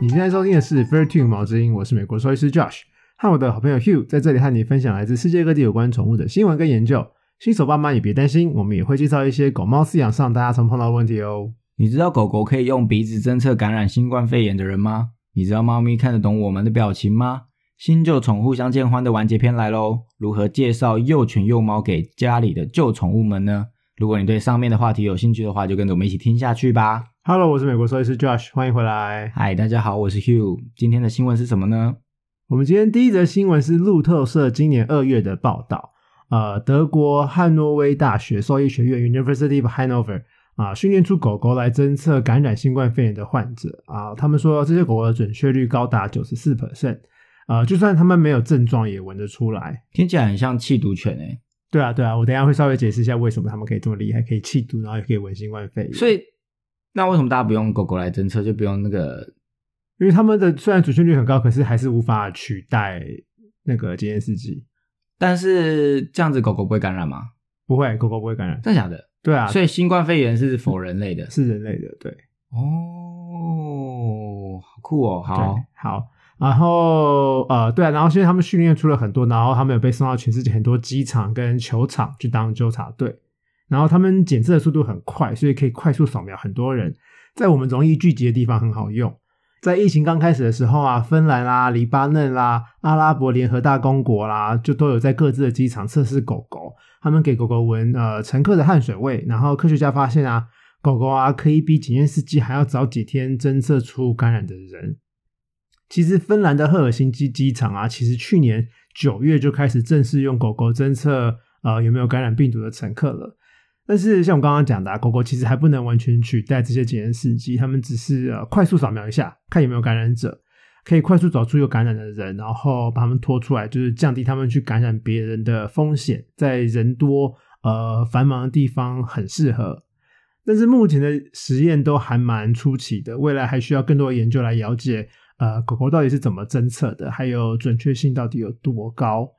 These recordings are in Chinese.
你现在收听的是 Fair Tune 毛之音，我是美国兽医师 Josh，和我的好朋友 Hugh 在这里和你分享来自世界各地有关宠物的新闻跟研究。新手爸妈也别担心，我们也会介绍一些狗猫饲养上大家常碰到的问题哦。你知道狗狗可以用鼻子侦测感染新冠肺炎的人吗？你知道猫咪看得懂我们的表情吗？新旧宠互相见欢的完结篇来喽！如何介绍幼犬幼猫给家里的旧宠物们呢？如果你对上面的话题有兴趣的话，就跟着我们一起听下去吧。Hello，我是美国兽医师 Josh，欢迎回来。嗨，大家好，我是 Hugh。今天的新闻是什么呢？我们今天第一则新闻是路透社今年二月的报道。呃，德国汉诺威大学兽医学院 University of Hanover 啊，训练出狗狗来侦测感染新冠肺炎的患者啊。他们说这些狗狗的准确率高达九十四 percent，呃，就算他们没有症状也闻得出来。听起来很像气毒犬诶、对啊，对啊，我等一下会稍微解释一下为什么他们可以这么厉害，可以气毒，然后也可以闻新冠肺炎。所以，那为什么大家不用狗狗来侦测，就不用那个？因为他们的虽然准确率很高，可是还是无法取代那个检验试剂。但是这样子狗狗不会感染吗？不会，狗狗不会感染。真的假的？对啊，所以新冠肺炎是否人类的？是人类的，对。哦，好酷哦！好，好，然后呃，对啊，然后现在他们训练出了很多，然后他们有被送到全世界很多机场跟球场去当纠察队，然后他们检测的速度很快，所以可以快速扫描很多人，在我们容易聚集的地方很好用。在疫情刚开始的时候啊，芬兰啦、黎巴嫩啦、阿拉伯联合大公国啦，就都有在各自的机场测试狗狗，他们给狗狗闻呃乘客的汗水味，然后科学家发现啊，狗狗啊可以比检验司机还要早几天侦测出感染的人。其实芬兰的赫尔辛基机场啊，其实去年九月就开始正式用狗狗侦测呃有没有感染病毒的乘客了。但是像我刚刚讲的、狗狗其实还不能完全取代这些检验试剂，他们只是呃快速扫描一下，看有没有感染者，可以快速找出有感染的人，然后把他们拖出来，就是降低他们去感染别人的风险，在人多呃繁忙的地方很适合。但是目前的实验都还蛮初期的，未来还需要更多的研究来了解，呃，狗狗到底是怎么侦测的，还有准确性到底有多高。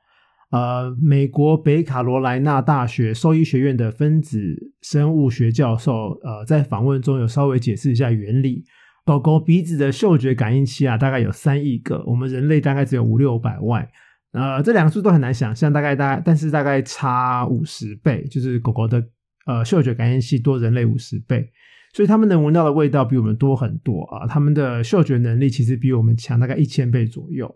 呃，美国北卡罗来纳大学兽医学院的分子生物学教授，呃，在访问中有稍微解释一下原理。狗狗鼻子的嗅觉感应器啊，大概有三亿个，我们人类大概只有五六百万。呃，这两个数都很难想象，大概大概，但是大概差五十倍，就是狗狗的呃嗅觉感应器多人类五十倍，所以它们能闻到的味道比我们多很多啊。它们的嗅觉能力其实比我们强大概一千倍左右。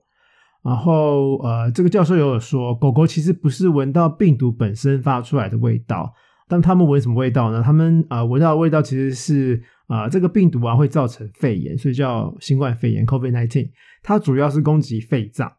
然后呃，这个教授也有说，狗狗其实不是闻到病毒本身发出来的味道，但它们闻什么味道呢？它们呃闻到的味道其实是啊、呃、这个病毒啊会造成肺炎，所以叫新冠肺炎 （COVID-19）。它主要是攻击肺脏。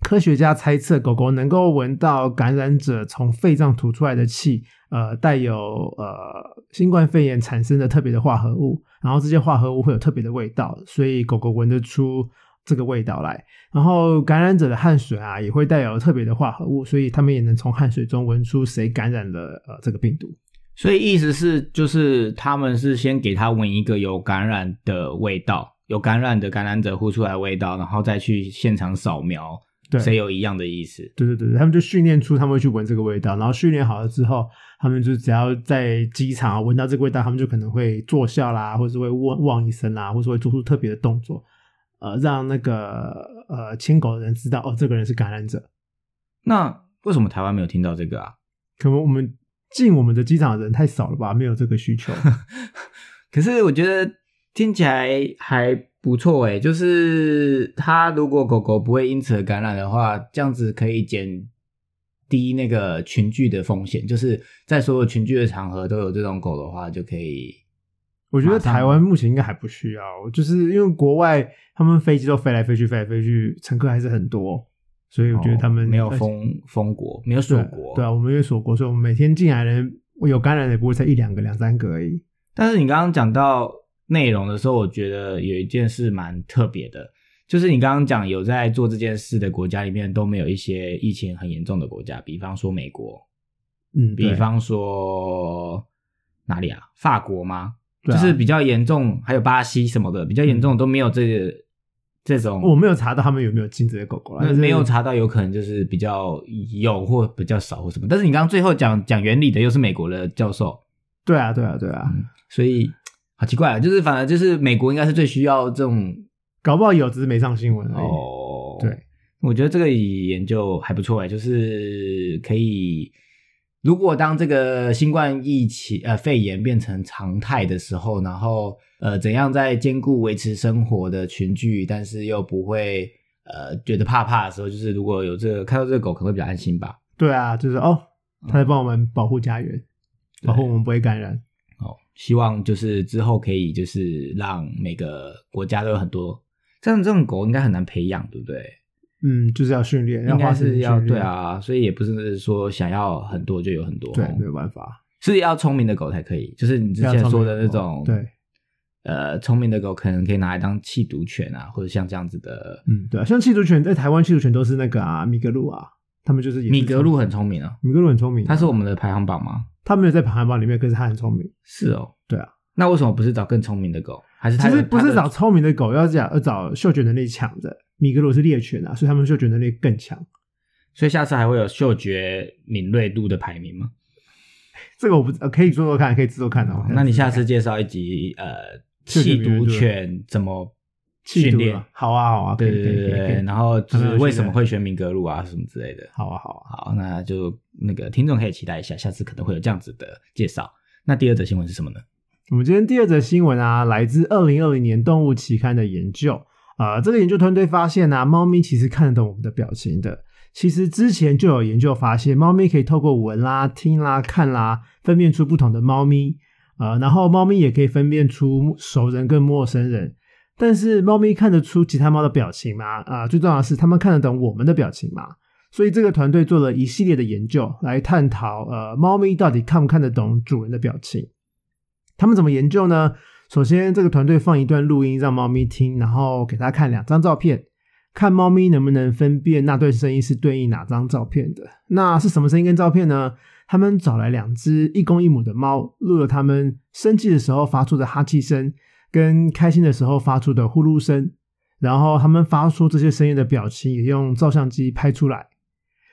科学家猜测，狗狗能够闻到感染者从肺脏吐出来的气，呃，带有呃新冠肺炎产生的特别的化合物，然后这些化合物会有特别的味道，所以狗狗闻得出这个味道来。然后感染者的汗水啊，也会带有特别的化合物，所以他们也能从汗水中闻出谁感染了呃这个病毒。所以意思是，就是他们是先给他闻一个有感染的味道，有感染的感染者呼出来的味道，然后再去现场扫描，对谁有一样的意思。对对对，他们就训练出他们会去闻这个味道，然后训练好了之后，他们就只要在机场啊闻到这个味道，他们就可能会坐笑啦，或者是会汪汪一声啦，或者会做出特别的动作，呃，让那个呃牵狗的人知道哦，这个人是感染者。那为什么台湾没有听到这个啊？可能我们进我们的机场的人太少了吧，没有这个需求。可是我觉得听起来还不错诶，就是它如果狗狗不会因此而感染的话，这样子可以减低那个群聚的风险。就是在所有群聚的场合都有这种狗的话，就可以。我觉得台湾目前应该还不需要，就是因为国外他们飞机都飞来飞去，飞来飞去，乘客还是很多，所以我觉得他们、哦没有封封国，没有锁对国。对啊，我们因为锁国，所以我们每天进来的人有感染的也不会才一两个、两三个而已。但是你刚刚讲到内容的时候，我觉得有一件事蛮特别的，就是你刚刚讲有在做这件事的国家里面都没有一些疫情很严重的国家，比方说美国，嗯，比方说哪里啊？法国吗？就是比较严重，还有巴西什么的，比较严重都没有这个、这种。我没有查到他们有没有进这些狗狗没有查到，有可能就是比较有或比较少或什么。但是你刚刚最后讲讲原理的又是美国的教授，对啊，对啊，对啊，嗯，所以好奇怪啊，就是反而就是美国应该是最需要这种搞不好有，只是没上新闻而已。哦，对，我觉得这个研究还不错哎，就是可以，如果当这个新冠疫情呃肺炎变成常态的时候，然后呃怎样在兼顾维持生活的群聚，但是又不会呃觉得怕怕的时候，就是如果有这个看到这个狗，可能会比较安心吧。对啊，就是哦，它在帮我们保护家园，保护我们不会感染。哦，希望就是之后可以就是让每个国家都有很多这样这种狗，应该很难培养，对不对？嗯，就是要训练，要花时间是要对，啊，所以也不是说想要很多就有很多，对哦，没有办法。是要聪明的狗才可以。就是你之前说的那种，对，呃，聪明的狗可能可以拿来当弃毒犬啊，或者像这样子的。嗯，对啊，像弃毒犬在台湾弃毒犬都是那个啊，米格鲁啊，他们就是米格鲁很聪明啊，米格鲁很聪明啊，它是我们的排行榜吗？他没有在排行榜里面，可是他很聪明。是哦，对啊，那为什么不是找更聪明的狗？还是它其实不是找聪明的狗，要讲要找嗅觉能力强的。米格鲁是猎犬啊，所以他们嗅觉能力更强。所以下次还会有嗅觉敏锐度的排名吗？这个我不呃可以做做看，可以做做看哦。那你下次介绍一集呃，嗅觉弃毒犬怎么训练啊？好啊，好啊，可对对对对，然后就是为什么会选米格鲁啊什么之类的。好啊，好啊。好，那就那个听众可以期待一下，下次可能会有这样子的介绍。那第二则新闻是什么呢？我们今天第二则新闻啊，来自二零二零年动物期刊的研究。啊、这个研究团队发现啊，猫咪其实看得懂我们的表情的。其实之前就有研究发现，猫咪可以透过闻啦、听啦、看啦，分辨出不同的猫咪。呃，然后猫咪也可以分辨出熟人跟陌生人。但是猫咪看得出其他猫的表情吗？啊、最重要的是，它们看得懂我们的表情吗？所以这个团队做了一系列的研究，来探讨呃，猫咪到底看不看得懂主人的表情。他们怎么研究呢？首先，这个团队放一段录音让猫咪听，然后给它看两张照片，看猫咪能不能分辨那段声音是对应哪张照片的。那是什么声音跟照片呢？他们找来两只一公一母的猫，录了它们生气的时候发出的哈气声，跟开心的时候发出的呼噜声。然后他们发出这些声音的表情也用照相机拍出来。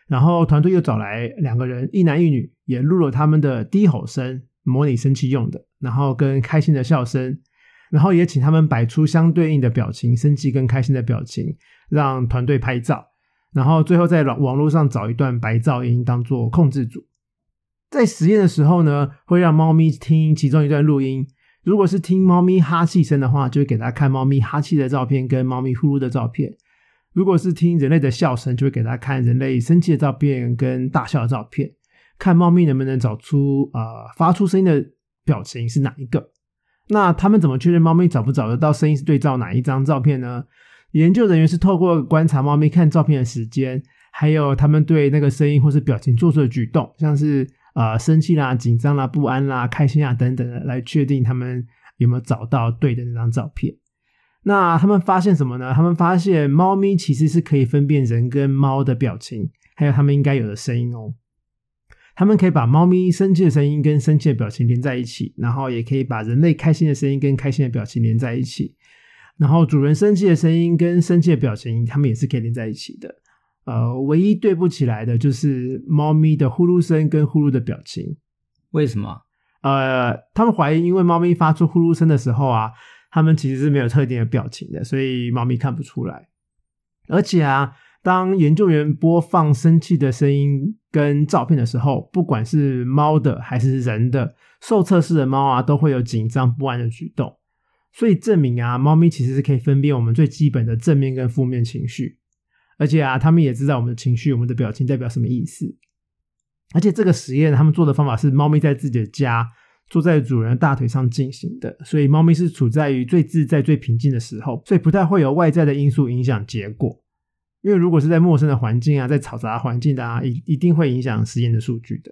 然后团队又找来两个人，一男一女，也录了他们的低吼声，模拟生气用的，然后跟开心的笑声，然后也请他们摆出相对应的表情，生气跟开心的表情，让团队拍照，然后最后在网网络上找一段白噪音当做控制组。在实验的时候呢，会让猫咪听其中一段录音，如果是听猫咪哈气声的话，就会给它看猫咪哈气的照片跟猫咪呼噜的照片。如果是听人类的笑声，就会给他看人类生气的照片跟大笑的照片，看猫咪能不能找出呃发出声音的表情是哪一个。那他们怎么确认猫咪找不找得到声音是对照哪一张照片呢？研究人员是透过观察猫咪看照片的时间，还有他们对那个声音或是表情做出的举动，像是呃生气啦、紧张啦、不安啦、开心啊等等的，来确定他们有没有找到对的那张照片。那他们发现什么呢？他们发现猫咪其实是可以分辨人跟猫的表情，还有他们应该有的声音哦。他们可以把猫咪生气的声音跟生气的表情连在一起，然后也可以把人类开心的声音跟开心的表情连在一起。然后主人生气的声音跟生气的表情，他们也是可以连在一起的。呃，唯一对不起来的就是猫咪的呼噜声跟呼噜的表情。为什么？呃，他们怀疑，因为猫咪发出呼噜声的时候啊，他们其实是没有特定的表情的，所以猫咪看不出来。而且啊，当研究员播放生气的声音跟照片的时候，不管是猫的还是人的，受测试的猫啊，都会有紧张不安的举动。所以证明啊，猫咪其实是可以分辨我们最基本的正面跟负面情绪，而且啊，它们也知道我们的情绪、我们的表情代表什么意思。而且这个实验他们做的方法是，猫咪在自己的家坐在主人的大腿上进行的，所以猫咪是处在于最自在、最平静的时候，所以不太会有外在的因素影响结果。因为如果是在陌生的环境啊，在嘈杂环境的啊，一一定会影响实验的数据的。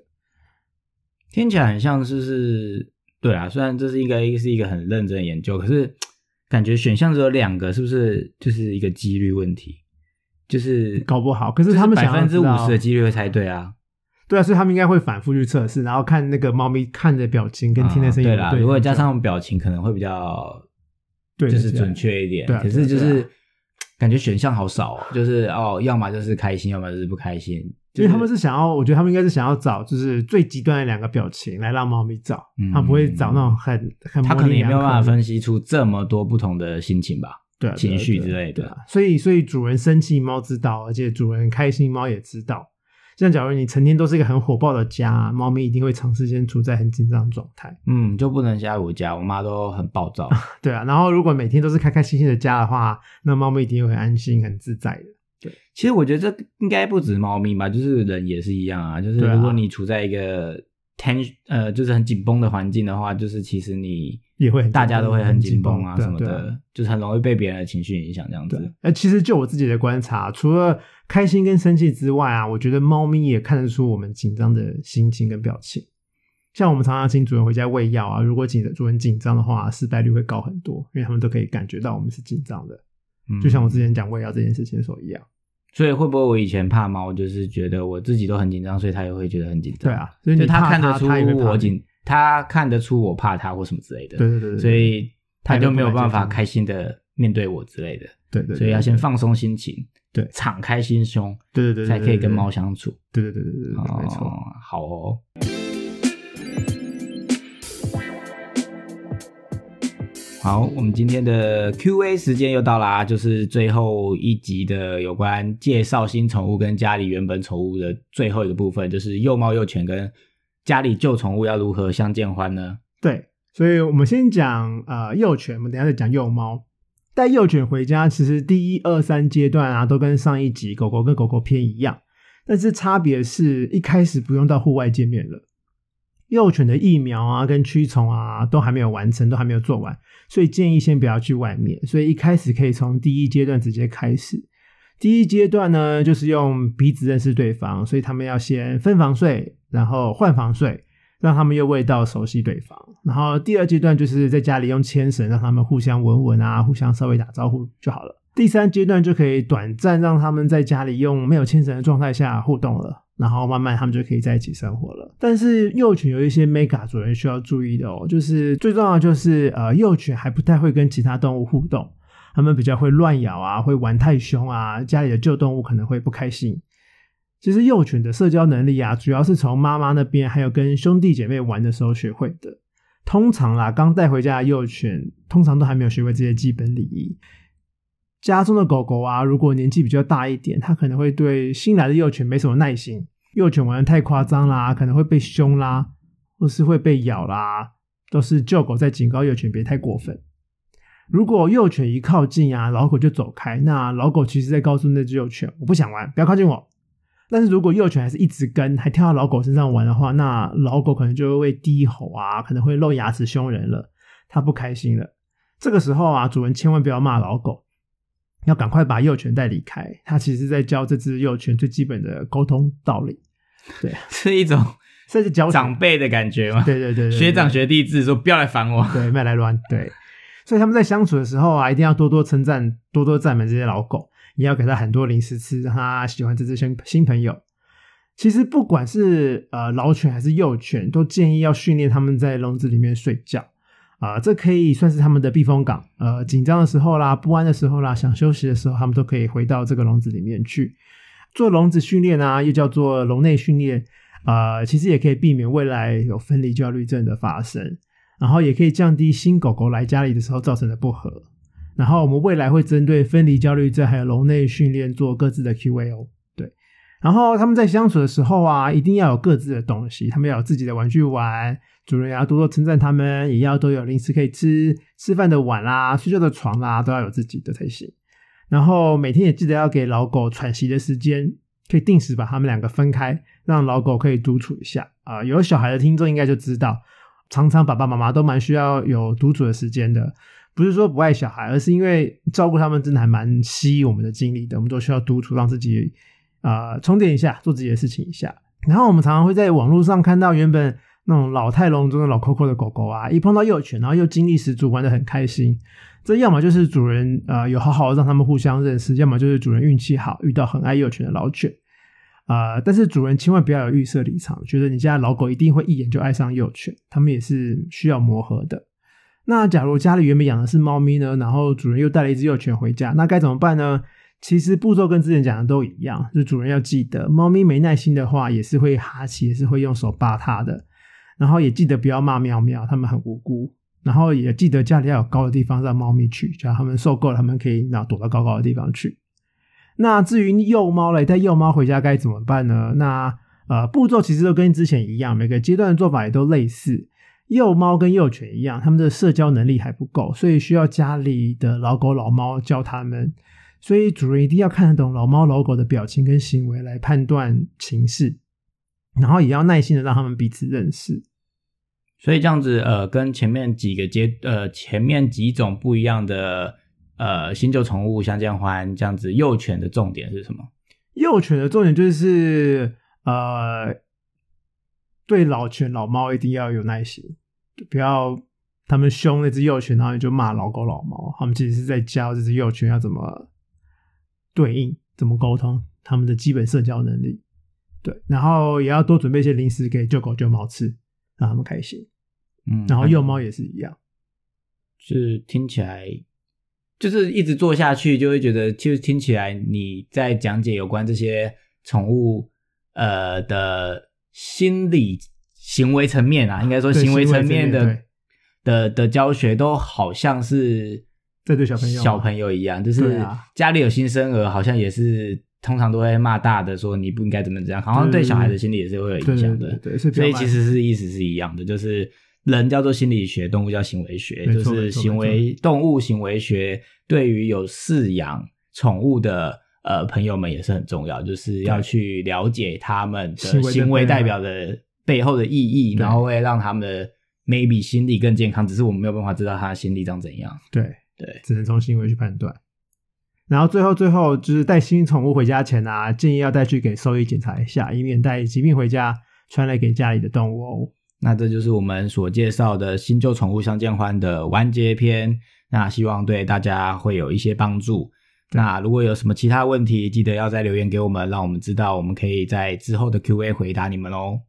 听起来很像是是，对啊，虽然这是一个是一个很认真的研究，可是感觉选项只有两个，是不是就是一个几率问题？就是搞不好，可是他们百分之五十的几率会猜对啊。对啊，所以他们应该会反复去测试，然后看那个猫咪看的表情跟听的声音啊对啦，如果加上表情，可能会比较对就是准确一点。对啊可是就是、感觉选项好少哦，就是哦，要么就是开心，要么就是不开心。因为他们是想要，我觉得他们应该是想要找就是最极端的两个表情来让猫咪找，嗯他不会找那种很很他可能也没有办法分析出这么多不同的心情吧。对情绪之类的所以所以主人生气，猫知道，而且主人开心，猫也知道。像假如你成天都是一个很火爆的家，猫咪一定会长时间处在很紧张的状态。嗯，就不能像我家，我妈都很暴躁。对啊，然后如果每天都是开开心心的家的话，那猫咪一定会很安心、很自在的。对其实我觉得这应该不止猫咪吧，就是人也是一样啊。就是如果你处在一个 ten 呃，就是很紧绷的环境的话，就是其实你也会很大家都会很紧绷啊什么的，就是很容易被别人的情绪影响这样子。，呃，其实就我自己的观察，除了开心跟生气之外啊，我觉得猫咪也看得出我们紧张的心情跟表情。像我们常常请主人回家喂药啊，如果紧主人紧张的话，失败率会高很多，因为他们都可以感觉到我们是紧张的，嗯就像我之前讲喂药这件事情的时候一样。所以会不会我以前怕猫，就是觉得我自己都很紧张，所以它也会觉得很紧张？对啊，所以它看得出我紧，它看得出我怕他或什么之类的。对对对对，所以他就没有办法开心的面对我之类的。对对对，所以要先放松心情，对敞开心胸，对对对对，才可以跟猫，相处。对对对对对没错。哦，好哦。好，我们今天的 Q&A 时间又到啦，就是最后一集的有关介绍新宠物跟家里原本宠物的最后一个部分，就是幼猫幼犬跟家里旧宠物要如何相见欢呢？对，所以我们先讲呃幼犬，我们等下再讲幼猫。带幼犬回家，其实第一、二、三阶段啊，都跟上一集狗狗跟狗狗篇一样，但是差别是一开始不用到户外见面了。幼犬的疫苗啊，跟驱虫啊，都还没有完成，都还没有做完，所以建议先不要去外面。所以一开始可以从第一阶段直接开始。第一阶段呢，就是用鼻子认识对方，所以他们要先分房睡，然后换房睡，让他们用味道熟悉对方。然后第二阶段就是在家里用牵绳，让他们互相闻闻啊，互相稍微打招呼就好了。第三阶段就可以短暂让他们在家里用没有牵绳的状态下互动了，然后慢慢他们就可以在一起生活了。但是幼犬有一些 mega 主人需要注意的哦，就是最重要就是呃，幼犬还不太会跟其他动物互动，它们比较会乱咬啊，会玩太凶啊，家里的旧动物可能会不开心。其实幼犬的社交能力啊，主要是从妈妈那边还有跟兄弟姐妹玩的时候学会的。通常啦，刚带回家的幼犬通常都还没有学会这些基本礼仪。家中的狗狗啊，如果年纪比较大一点，它可能会对新来的幼犬没什么耐心。幼犬玩的太夸张啦，可能会被凶啦，或是会被咬啦，都是旧狗在警告幼犬别太过分。如果幼犬一靠近啊，老狗就走开，那老狗其实在告诉那只幼犬，我不想玩，不要靠近我。但是如果幼犬还是一直跟，还跳到老狗身上玩的话，那老狗可能就会低吼啊，可能会露牙齿凶人了，它不开心了。这个时候啊，主人千万不要骂老狗，要赶快把幼犬带离开。它其实在教这只幼犬最基本的沟通道理，对，是一种甚至教长辈的感觉嘛？对对对对对学长学弟制，说不要来烦我。对，不要来乱，对。所以他们在相处的时候啊，一定要多多称赞、多多赞美这些老狗，也要给它很多零食吃，让它喜欢这只新新朋友。其实不管是呃老犬还是幼犬，都建议要训练它们在笼子里面睡觉啊、这可以算是他们的避风港。呃，紧张的时候啦、不安的时候啦、想休息的时候，他们都可以回到这个笼子里面去做笼子训练啊，又叫做笼内训练。呃，其实也可以避免未来有分离焦虑症的发生。然后也可以降低新狗狗来家里的时候造成的不和。然后我们未来会针对分离焦虑症还有笼内训练做各自的 Q&A 哦。对，然后他们在相处的时候啊，一定要有各自的东西，他们要有自己的玩具玩，主人也要多多称赞他们，也要都有零食可以吃，吃饭的碗啦、睡觉的床啦，都要有自己的才行。然后每天也记得要给老狗喘息的时间，可以定时把他们两个分开，让老狗可以独处一下啊、有小孩的听众应该就知道。常常爸爸妈妈都蛮需要有独处的时间的，不是说不爱小孩，而是因为照顾他们真的还蛮吸引我们的精力的，我们都需要独处，让自己啊、呃充电一下，做自己的事情一下。然后我们常常会在网络上看到原本那种老态龙钟的老 Coco 的狗狗啊，一碰到幼犬，然后又精力十足，玩的很开心。这要么就是主人呃有好好让他们互相认识，要么就是主人运气好，遇到很爱幼犬的老犬。啊、但是主人千万不要有预设立场，觉得你家老狗一定会一眼就爱上幼犬，他们也是需要磨合的。那假如家里原本养的是猫咪呢，然后主人又带了一只幼犬回家，那该怎么办呢？其实步骤跟之前讲的都一样，就主人要记得，猫咪没耐心的话，也是会哈气，也是会用手扒它的，然后也记得不要骂喵喵，它们很无辜。然后也记得家里要有高的地方让猫咪去，只要它们受够了，它们可以那躲到高高的地方去。那至于幼猫嘞，带幼猫回家该怎么办呢？那呃步骤其实都跟之前一样，每个阶段的做法也都类似。幼猫跟幼犬一样，它们的社交能力还不够，所以需要家里的老狗老猫教它们。所以主人一定要看得懂老猫老狗的表情跟行为来判断情势，然后也要耐心的让他们彼此认识。所以这样子，呃，跟前面几个阶，呃，前面几种不一样的，呃，新旧宠物相见欢，这样子，幼犬的重点是什么？幼犬的重点就是，呃，对老犬老猫一定要有耐心，不要他们凶那只幼犬，然后你就骂老狗老猫。他们其实是在教这只幼犬要怎么对应、怎么沟通，他们的基本社交能力。对，然后也要多准备一些零食给旧狗旧猫吃，让他们开心。嗯，然后幼猫也是一样。是听起来，就是一直做下去，就会觉得，其实听起来你在讲解有关这些宠物呃的心理行为层面啊，应该说行为层面的的的教学，都好像是这对小朋友小朋友一样，就是家里有新生儿，好像也是通常都会骂大的，说你不应该怎么怎样，好像对小孩的心理也是会有影响的。对所以其实是意思是一样的，就是人叫做心理学，动物叫行为学，就是行为动物行为学对于有饲养宠物的呃朋友们也是很重要，就是要去了解他们的行为代表的背后的意义，然后会让他们的 maybe 心理更健康，只是我们没有办法知道他的心理长怎样。对对，只能从行为去判断。然后最后最后就是带新宠物回家前啊，建议要带去给兽医检查一下，以免带疾病回家传来给家里的动物哦。那这就是我们所介绍的新旧宠物相见欢的完结篇。那希望对大家会有一些帮助。那如果有什么其他问题，记得要再留言给我们，让我们知道，我们可以在之后的 Q&A 回答你们哦。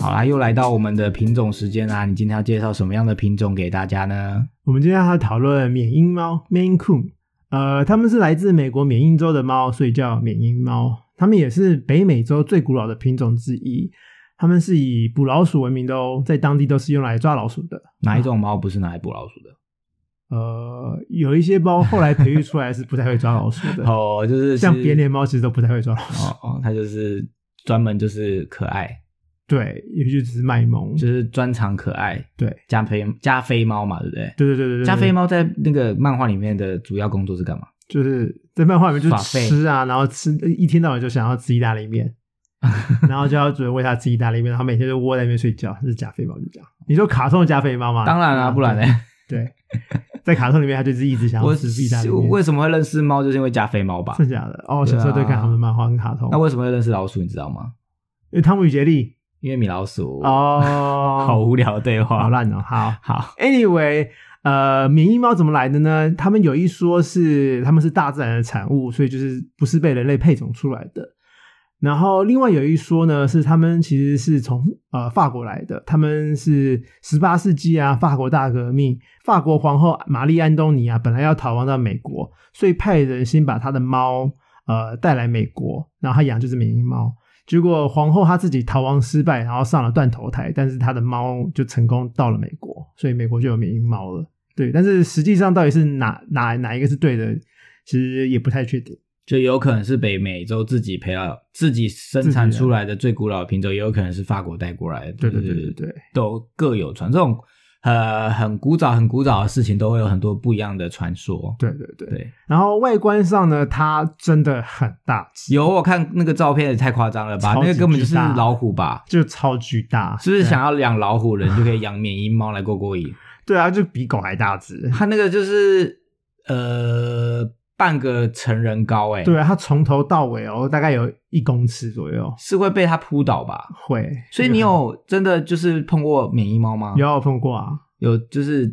好啦，又来到我们的品种时间啦！你今天要介绍什么样的品种给大家呢？我们今天要讨论缅因猫 （Maine Coon），呃，它们是来自美国缅因州的猫，所以叫缅因猫。它们也是北美洲最古老的品种之一。它们是以捕老鼠闻名的哦，在当地都是用来抓老鼠的。哪一种猫不是拿来捕老鼠的？呃，有一些猫后来培育出来是不太会抓老鼠的，哦，就是像是扁脸猫其实都不太会抓老鼠。哦哦，它就是专门就是可爱，对，也就只是卖萌。就是专长可爱。对，加菲加菲猫嘛，对不对？对对对对对，加菲猫在那个漫画里面的主要工作是干嘛？就是在漫画里面就吃啊，然后吃一天到晚就想要吃意大利面，然后就要主人喂它吃意大利面，然后每天就窝在那边睡觉。这是加菲猫就这样。你说卡通的加菲猫吗？当然啦、嗯不然呢？对，在卡通里面它就是一直想要我吃意大利面。为什么会认识猫，就是因为加菲猫吧？真假的？哦，小时候对看他们的漫画跟卡通。那为什么会认识老鼠？你知道吗？因为汤姆与杰利。因为米老鼠。哦，好无聊的对话。好烂哦。好好，，Anyway，呃，缅因猫怎么来的呢？他们有一说是他们是大自然的产物，所以就是不是被人类配种出来的。然后另外有一说呢，是他们其实是从呃法国来的，他们是十八世纪啊，法国大革命，法国皇后玛丽安东尼啊，本来要逃亡到美国，所以派人先把他的猫呃带来美国，然后他养就是缅因猫。结果皇后她自己逃亡失败，然后上了断头台，但是她的猫就成功到了美国，所以美国就有缅因猫了。对，但是实际上到底是哪 哪哪一个是对的，其实也不太确定。就有可能是北美洲自己培养、自己生产出来的最古老的品种，也有可能是法国带过来的。对对对对对，都各有传。这种呃很古早、很古早的事情，都会有很多不一样的传说。对对对。对，然后外观上呢，它真的很大只，有我看那个照片也太夸张了吧？那个根本就是老虎吧？就超巨大，是不是想要养老虎人就可以养缅因猫来过过瘾？对啊，就比狗还大只。它那个就是呃半个成人高哎、对啊，它从头到尾哦，大概有一公尺左右，是会被它扑倒吧？会。所以你有真的就是碰过免疫猫吗？有碰过啊？有就是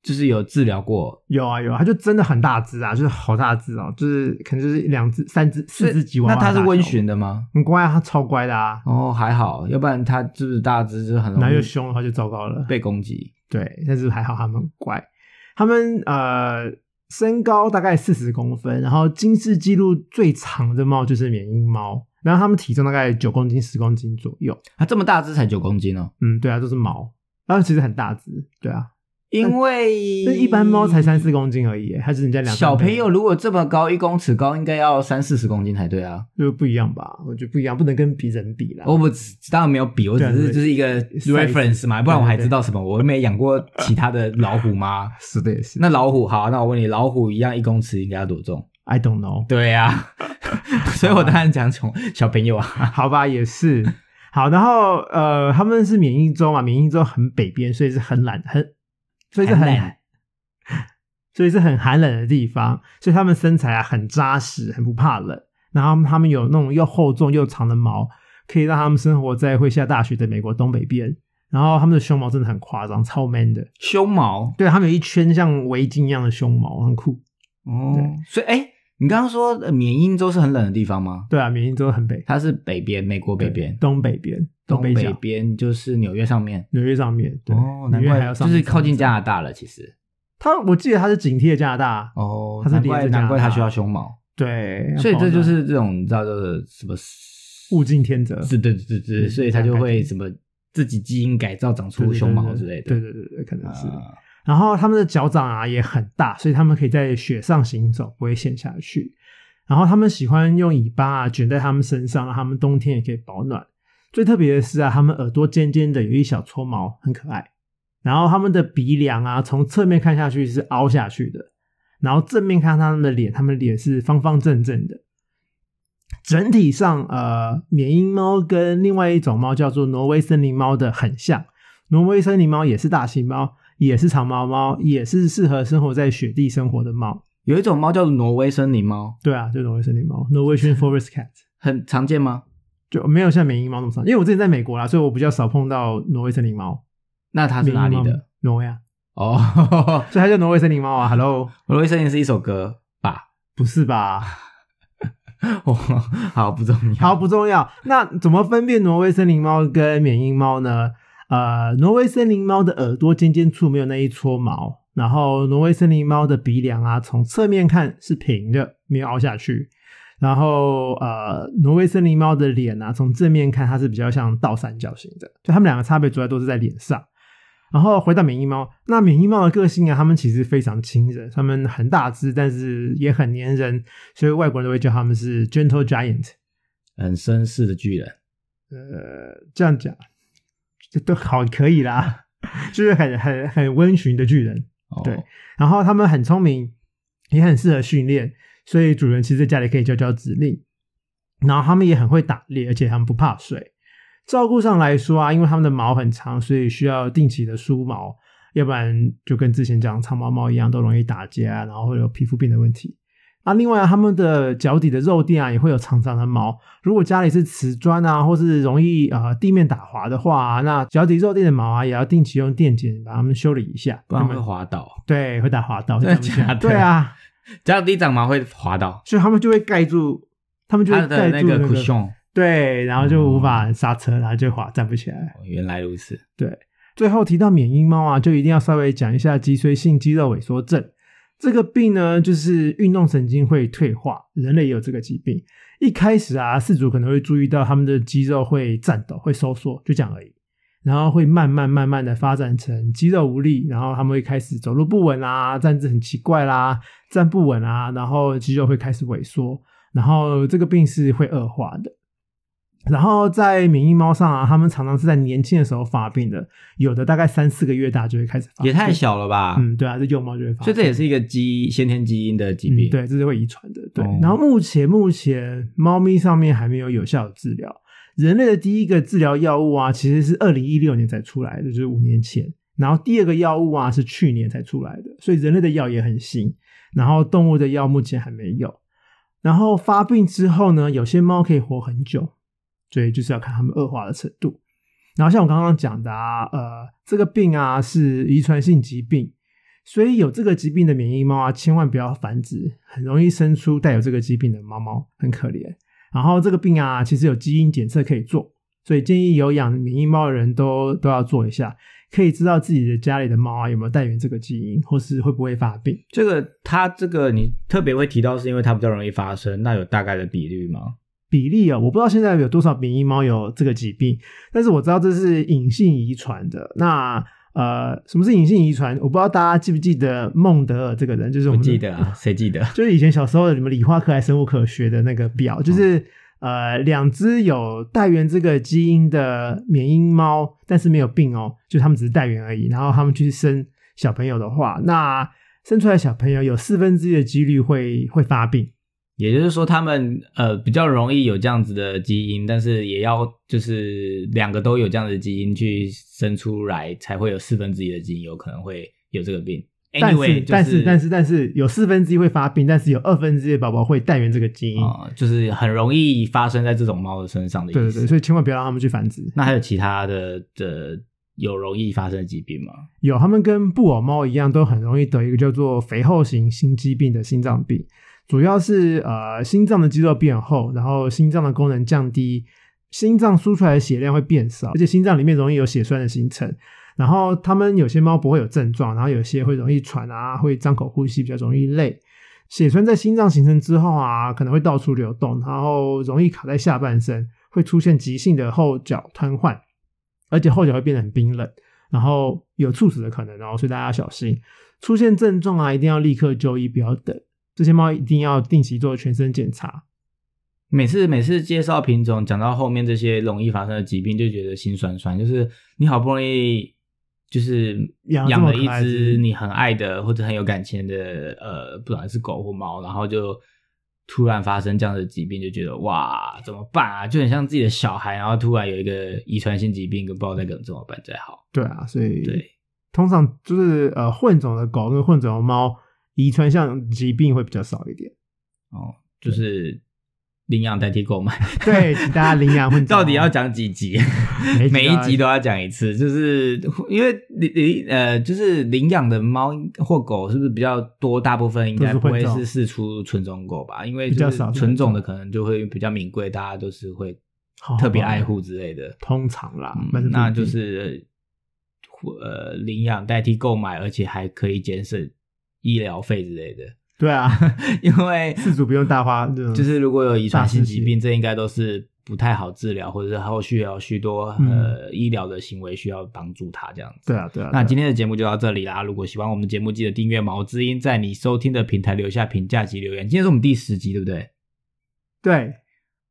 就是有治疗过，有啊有啊，它就真的很大只啊，就是好大只哦，就是可能就是两只、三只、四只吉娃娃那。它是温驯的吗？很乖啊，它超乖的啊。哦，还好，要不然它就是大只，就是很容易然后又凶的话就糟糕了。被攻击。对，但是还好它们很乖。它们呃身高大概四十公分，然后金氏纪录最长的猫就是缅因猫，然后它们体重大概九公斤、十公斤左右。它这么大只才九公斤哦，嗯，对啊，都是毛，然后其实很大只，对啊，因为那一般猫才三四公斤而已，它是人家两小朋友如果这么高，一公尺高，应该要三四十公斤才对啊。就不一样吧？我觉得不一样，不能跟比人比啦。我不当然没有比，我只是就是一个 reference 嘛，不然我还知道什么？我又没养过其他的老虎吗？是的，也是。那老虎好，那我问你，老虎一样一公尺应该要多重？I don't know，对呀、所以我当然讲从小朋友啊，好吧，也是。好，然后呃，他们是缅因州嘛，缅因州很北边，所以是很懒，很所以是很 所以是很寒冷的地方，所以他们身材啊很扎实，很不怕冷。然后他们有那种又厚重又长的毛，可以让他们生活在会下大雪的美国东北边。然后他们的胸毛真的很夸张，超 man 的。胸毛对，他们有一圈像围巾一样的胸毛，很酷。哦对，所以哎，你刚刚说呃缅因州是很冷的地方吗？对啊，缅因州很北，它是北边，美国北边，东北边，东北边就是纽约上面。纽约上面。对，哦，难纽约还怪要上就是靠近加拿大了，其实。他，我记得他是紧贴加拿大。哦，它是难怪连着加拿大难怪它需要胸毛，对，所以这就是这种你知道就是什么物竞天择，是对对对，嗯所以他就会什么自己基因改造长出胸毛之类的。对对对对，可能是。啊然后他们的脚掌啊也很大，所以他们可以在雪上行走，不会陷下去。然后他们喜欢用尾巴啊卷在他们身上，让他们冬天也可以保暖。最特别的是啊，它们耳朵尖尖的，有一小撮毛，很可爱。然后它们的鼻梁啊，从侧面看下去是凹下去的，然后正面看它们的脸，它们的脸是方方正正的。整体上，呃，缅因猫跟另外一种猫叫做挪威森林猫的很像。挪威森林猫也是大型猫，也是长毛猫，也是适合生活在雪地生活的猫。有一种猫叫做挪威森林猫，对啊，就挪威森林猫 （Norwegian Forest Cat） 很常见吗？就没有像缅因猫那么长。因为我之前在美国啦，所以我比较少碰到挪威森林猫。那它是哪里的？？挪威啊，哦，所以它叫挪威森林猫啊。Hello，挪威森林是一首歌吧？不是吧？哦，好不重要。好，不重要。那怎么分辨挪威森林猫跟缅因猫呢？呃，挪威森林猫的耳朵尖尖处没有那一撮毛，然后挪威森林猫的鼻梁啊，从侧面看是平的，没有凹下去。然后呃，挪威森林猫的脸啊，从正面看它是比较像倒三角形的，就它们两个差别主要都是在脸上。然后回到缅因猫，那缅因猫的个性啊，它们其实非常亲人，它们很大只，但是也很粘人，所以外国人都会叫它们是 gentle giant。很绅士的巨人，呃，这样讲，这都好可以啦，就是很很很温驯的巨人。哦、对，然后他们很聪明，也很适合训练，所以主人其实在家里可以教教指令。然后他们也很会打猎，而且他们不怕水。照顾上来说啊，因为它们的毛很长，所以需要定期的梳毛，要不然就跟之前讲长毛猫一样，都容易打结啊，然后会有皮肤病的问题。啊，另外啊，它们的脚底的肉垫啊也会有长长的毛。如果家里是瓷砖啊，或是容易呃地面打滑的话、啊，那脚底肉垫的毛啊也要定期用电剪把它们修理一下，不然会滑倒。对会打滑倒，对啊，脚底长毛会滑倒，所以他们就会盖住，他们就它会盖那住那个 cushion。对，然后就无法刹车，然后就滑站不起来。哦原来如此，对，最后提到缅因猫啊，就一定要稍微讲一下脊髓性肌肉萎缩症这个病呢，就是运动神经会退化，人类也有这个疾病。一开始啊，饲主可能会注意到他们的肌肉会颤抖、会收缩，就这样而已。然后会慢慢慢慢的发展成肌肉无力，然后他们会开始走路不稳啊，站姿很奇怪啦，站不稳啊，然后肌肉会开始萎缩，然后这个病是会恶化的。然后在免疫猫上啊，他们常常是在年轻的时候发病的，有的大概三四个月大就会开始发病，也太小了吧？嗯，对啊，这幼猫就会发病，所以这也是一个基先天基因的疾病。嗯，对，这是会遗传的。对，哦然后目前目前猫咪上面还没有有效的治疗。人类的第一个治疗药物啊，其实是二零一六年才出来的，就是五年前。然后第二个药物啊是去年才出来的，所以人类的药也很新。然后动物的药目前还没有。然后发病之后呢，有些猫可以活很久，所以就是要看它们恶化的程度。然后像我刚刚讲的啊，呃，这个病啊是遗传性疾病，所以有这个疾病的免疫猫啊，千万不要繁殖，很容易生出带有这个疾病的猫猫，很可怜。然后这个病啊，其实有基因检测可以做，所以建议有养免疫猫的人都都要做一下，可以知道自己的家里的猫啊有没有带源这个基因，或是会不会发病。这个它这个你特别会提到，是因为它比较容易发生，那有大概的比率吗？比例啊、我不知道现在有多少免疫猫有这个疾病，但是我知道这是隐性遗传的。那呃，什么是隐性遗传？我不知道大家记不记得孟德尔这个人，就是我们记得啊，谁记得？就是以前小时候你们理化课还生物课学的那个表，就是、呃两只有带源这个基因的缅因猫，但是没有病哦，就他们只是带源而已。然后他们去生小朋友的话，那生出来小朋友有四分之一的几率会会发病。也就是说，他们呃比较容易有这样子的基因，但是也要就是两个都有这样子的基因去生出来，才会有四分之一的基因有可能会有这个病。但是但就是但是但是有四分之一会发病，但是有二分之一的宝宝会带源这个基因。啊、就是很容易发生在这种猫的身上的意思。对对对，所以千万不要让它们去繁殖。那还有其他的的有容易发生的疾病吗？有，它们跟布偶猫一样，都很容易得一个叫做肥厚型心肌病的心脏病，主要是呃心脏的肌肉变厚，然后心脏的功能降低，心脏输出来的血量会变少，而且心脏里面容易有血栓的形成。然后它们有些猫不会有症状，然后有些会容易喘啊，会张口呼吸，比较容易累。血栓在心脏形成之后啊，可能会到处流动，然后容易卡在下半身，会出现急性的后脚瘫痪，而且后脚会变得很冰冷。然后有猝死的可能哦，所以大家要小心。出现症状啊，一定要立刻就医，不要等。这些猫一定要定期做全身检查。每次每次介绍品种，讲到后面这些容易发生的疾病，就觉得心酸酸。就是你好不容易就是养养了一只你很爱的或者很有感情的呃，不管是狗或猫，然后就突然发生这样的疾病，就觉得哇怎么办啊？就很像自己的小孩，然后突然有一个遗传性疾病，跟不知道该怎么办才好。对啊，所以对，通常就是呃混种的狗跟混种的猫，遗传像疾病会比较少一点。哦，就是领养代替购买。对，请大家领养混种 到底要讲几集？每一集都要讲一次，就是因为领领呃，就是领养的猫或狗是不是比较多？大部分应该不会是试出纯种狗吧？因为比较少纯种的可能就会比较名贵，大家都是会特别爱护之类的。通常啦，那就是呃领养代替购买，而且还可以节省医疗费之类的。对啊，因为 饲主不用大花，就就是如果有遗传性疾病，这应该都是不太好治疗，或者是后续有许多、嗯呃医疗的行为需要帮助他这样子。对啊对啊。那今天的节目就到这里啦！如果喜欢我们的节目，记得订阅毛知音，在你收听的平台留下评价及留言。今天是我们第十集，对不对？对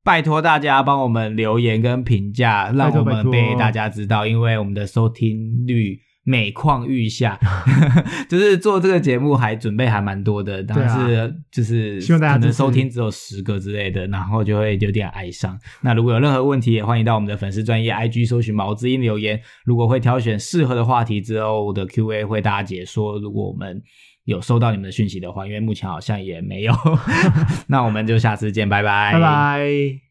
拜托大家帮我们留言跟评价，让我们被大家知道，因为我们的收听率每况愈下，就是做这个节目还准备还蛮多的，但是就是啊希望大家可能收听只有十个之类的，然后就会有点哀伤。那如果有任何问题，也欢迎到我们的粉丝专业 IG 搜寻毛之音留言。如果会挑选适合的话题之后的 Q&A 会大家解说。如果我们有收到你们的讯息的话，因为目前好像也没有，那我们就下次见，拜拜，拜拜。